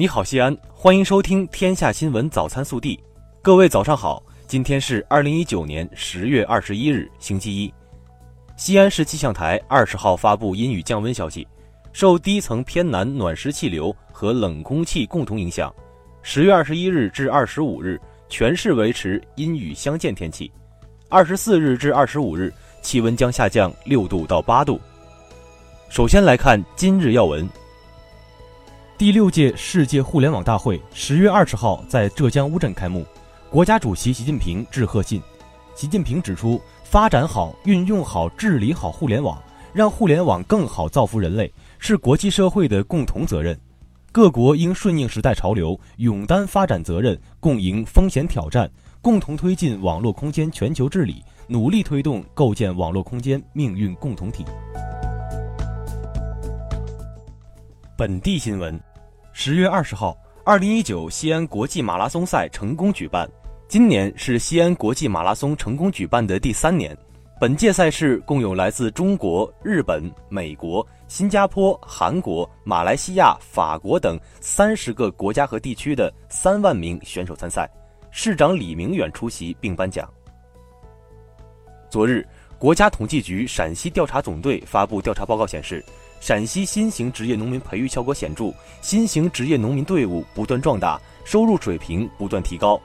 你好，西安，欢迎收听《天下新闻早餐速递》。各位早上好，今天是二零一九年十月二十一日，星期一。西安市气象台二十号发布阴雨降温消息，受低层偏南暖湿气流和冷空气共同影响，十月二十一日至二十五日，全市维持阴雨相间天气。二十四日至二十五日，气温将下降六度到八度。首先来看今日要闻。第六届世界互联网大会十月二十号在浙江乌镇开幕，国家主席习近平致贺信。习近平指出，发展好、运用好、治理好互联网，让互联网更好造福人类，是国际社会的共同责任。各国应顺应时代潮流，勇担发展责任，共赢风险挑战，共同推进网络空间全球治理，努力推动构建网络空间命运共同体。本地新闻。十月二十号，二零一九西安国际马拉松赛成功举办。今年是西安国际马拉松成功举办的第三年。本届赛事共有来自中国、日本、美国、新加坡、韩国、马来西亚、法国等三十个国家和地区的三万名选手参赛。市长李明远出席并颁奖。昨日，国家统计局陕西调查总队发布调查报告显示。陕西新型职业农民培育效果显著，新型职业农民队伍不断壮大，收入水平不断提高。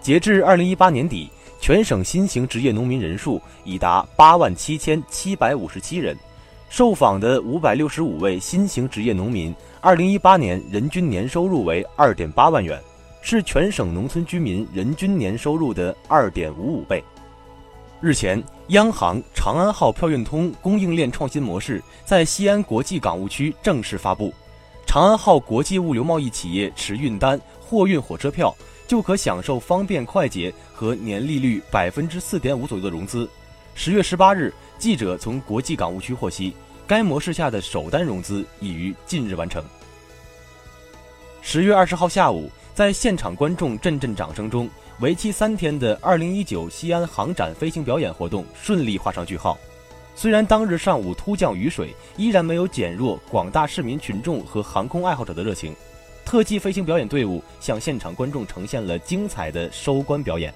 截至二零一八年底，全省新型职业农民人数已达八万七千七百五十七人。受访的五百六十五位新型职业农民，二零一八年人均年收入为二点八万元，是全省农村居民人均年收入的二点五五倍。日前，央行长安号票运通供应链创新模式在西安国际港务区正式发布。长安号国际物流贸易企业持运单、货运火车票，就可享受方便快捷和年利率百分之四点五左右的融资。十月十八日，记者从国际港务区获悉，该模式下的首单融资已于近日完成。十月二十号下午，在现场观众阵阵掌声中。为期三天的2019西安航展飞行表演活动顺利画上句号。虽然当日上午突降雨水，依然没有减弱广大市民群众和航空爱好者的热情。特技飞行表演队伍向现场观众呈现了精彩的收官表演。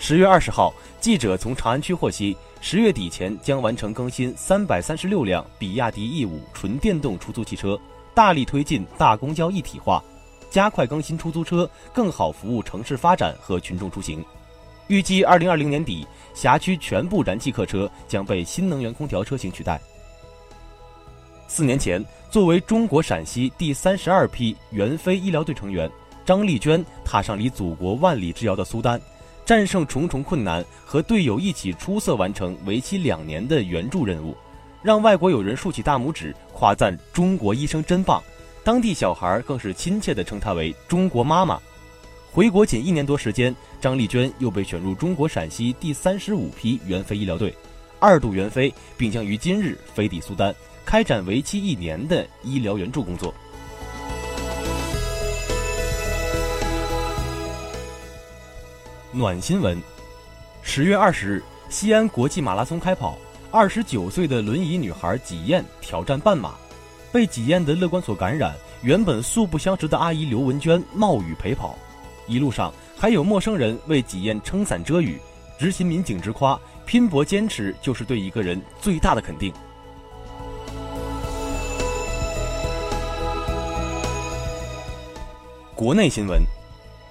十月二十号，记者从长安区获悉，十月底前将完成更新三百三十六辆比亚迪 E 五纯电动出租汽车，大力推进大公交一体化。加快更新出租车，更好服务城市发展和群众出行。预计二零二零年底，辖区全部燃气客车将被新能源空调车型取代。四年前，作为中国陕西第三十二批援非医疗队成员，张丽娟踏上离祖国万里之遥的苏丹，战胜重重困难，和队友一起出色完成为期两年的援助任务，让外国友人竖起大拇指，夸赞中国医生真棒。当地小孩更是亲切地称她为“中国妈妈”。回国仅一年多时间，张丽娟又被选入中国陕西第三十五批援非医疗队，二度援非，并将于今日飞抵苏丹，开展为期一年的医疗援助工作。暖新闻：十月二十日，西安国际马拉松开跑，二十九岁的轮椅女孩纪燕挑战半马。被纪燕的乐观所感染，原本素不相识的阿姨刘文娟冒雨陪跑，一路上还有陌生人为纪燕撑伞遮雨。执勤民警直夸：拼搏坚持就是对一个人最大的肯定。国内新闻，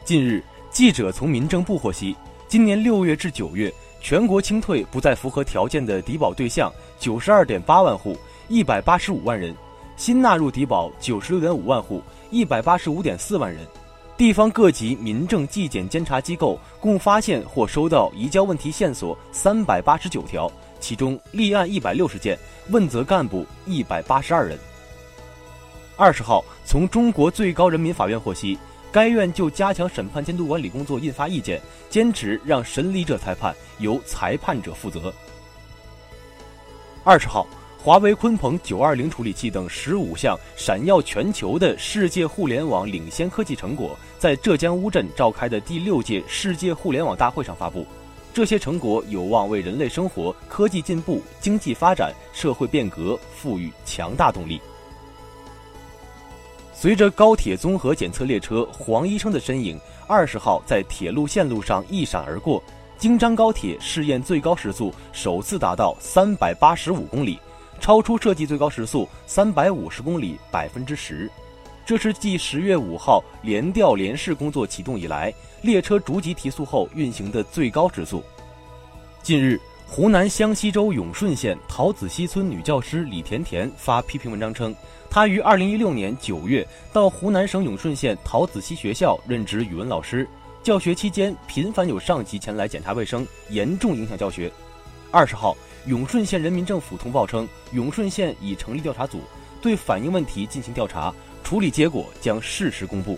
近日，记者从民政部获悉，今年六月至九月，全国清退不再符合条件的低保对象九十二点八万户，一百八十五万人。新纳入低保九十六点五万户，一百八十五点四万人。地方各级民政纪检监察机构共发现或收到移交问题线索三百八十九条，其中立案一百六十件，问责干部一百八十二人。二十号，从中国最高人民法院获悉，该院就加强审判监督管理工作印发意见，坚持让审理者裁判，由裁判者负责。二十号。华为鲲鹏九二零处理器等十五项闪耀全球的世界互联网领先科技成果，在浙江乌镇召开的第六届世界互联网大会上发布。这些成果有望为人类生活、科技进步、经济发展、社会变革赋予强大动力。随着高铁综合检测列车黄医生的身影，二十号在铁路线路上一闪而过。京张高铁试验最高时速首次达到三百八十五公里，超出设计最高时速三百五十公里百分之十。这是继十月五号联调联试工作启动以来，列车逐级提速后运行的最高时速。近日，湖南湘西州永顺县桃子溪村女教师李甜甜发批评文章称，她于二零一六年九月到湖南省永顺县桃子溪学校任职语文老师。教学期间频繁有上级前来检查卫生，严重影响教学。二十号，永顺县人民政府通报称，永顺县已成立调查组，对反映问题进行调查，处理结果将适时公布。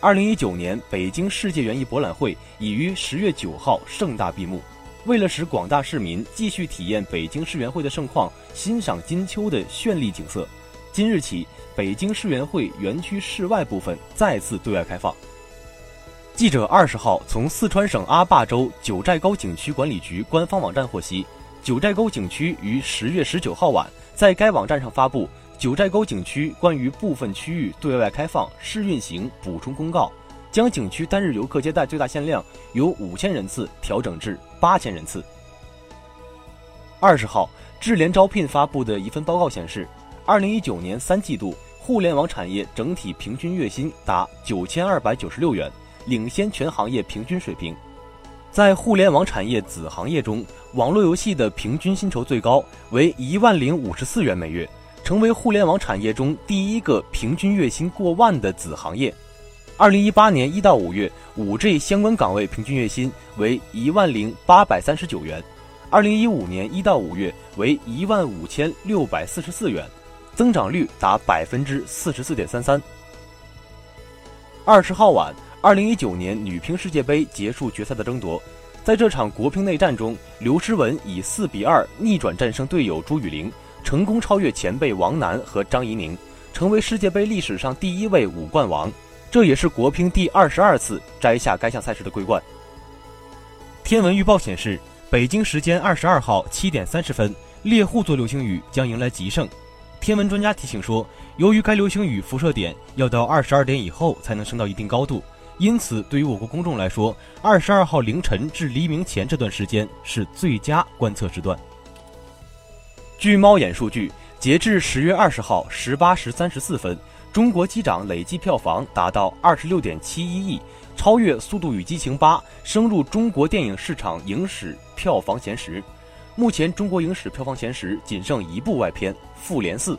二零一九年北京世界园艺博览会已于十月九号盛大闭幕。为了使广大市民继续体验北京世园会的盛况，欣赏金秋的绚丽景色，今日起，北京世园会园区室外部分再次对外开放。记者二十号从四川省阿坝州九寨沟景区管理局官方网站获悉，九寨沟景区于十月十九号晚在该网站上发布《九寨沟景区关于部分区域对外开放试运行补充公告》，将景区单日游客接待最大限量由五千人次调整至八千人次。二十号，智联招聘发布的一份报告显示，二零一九年三季度互联网产业整体平均月薪达九千二百九十六元。领先全行业平均水平，在互联网产业子行业中，网络游戏的平均薪酬最高为一万零五十四元每月，成为互联网产业中第一个平均月薪过万的子行业。二零一八年一到五月，五 G 相关岗位平均月薪为一万零八百三十九元，二零一五年一到五月为一万五千六百四十四元，增长率达百分之四十四点三三。二十号晚。二零一九年女乒世界杯结束决赛的争夺，在这场国乒内战中，刘诗雯以四比二逆转战胜队友朱雨玲，成功超越前辈王楠和张怡宁，成为世界杯历史上第一位五冠王。这也是国乒第二十二次摘下该项赛事的桂冠。天文预报显示，北京时间二十二号七点三十分，猎户座流星雨将迎来极盛。天文专家提醒说，由于该流星雨辐射点要到二十二点以后才能升到一定高度。因此，对于我国公众来说，二十二号凌晨至黎明前这段时间是最佳观测时段。据猫眼数据，截至十月二十号十八时三十四分，中国机长累计票房达到二十六点七一亿，超越《速度与激情八》，升入中国电影市场影史票房前十。目前，中国影史票房前十仅剩一部外片《复联四》。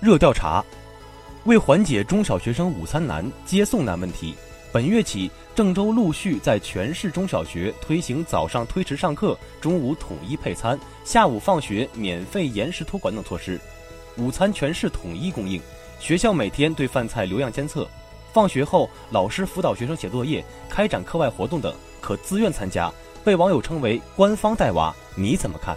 热调查，为缓解中小学生午餐难、接送难问题，本月起，郑州陆续在全市中小学推行早上推迟上课、中午统一配餐、下午放学免费延时托管等措施。午餐全市统一供应，学校每天对饭菜留样监测。放学后，老师辅导学生写作业、开展课外活动等，可自愿参加，被网友称为“官方带娃”，你怎么看？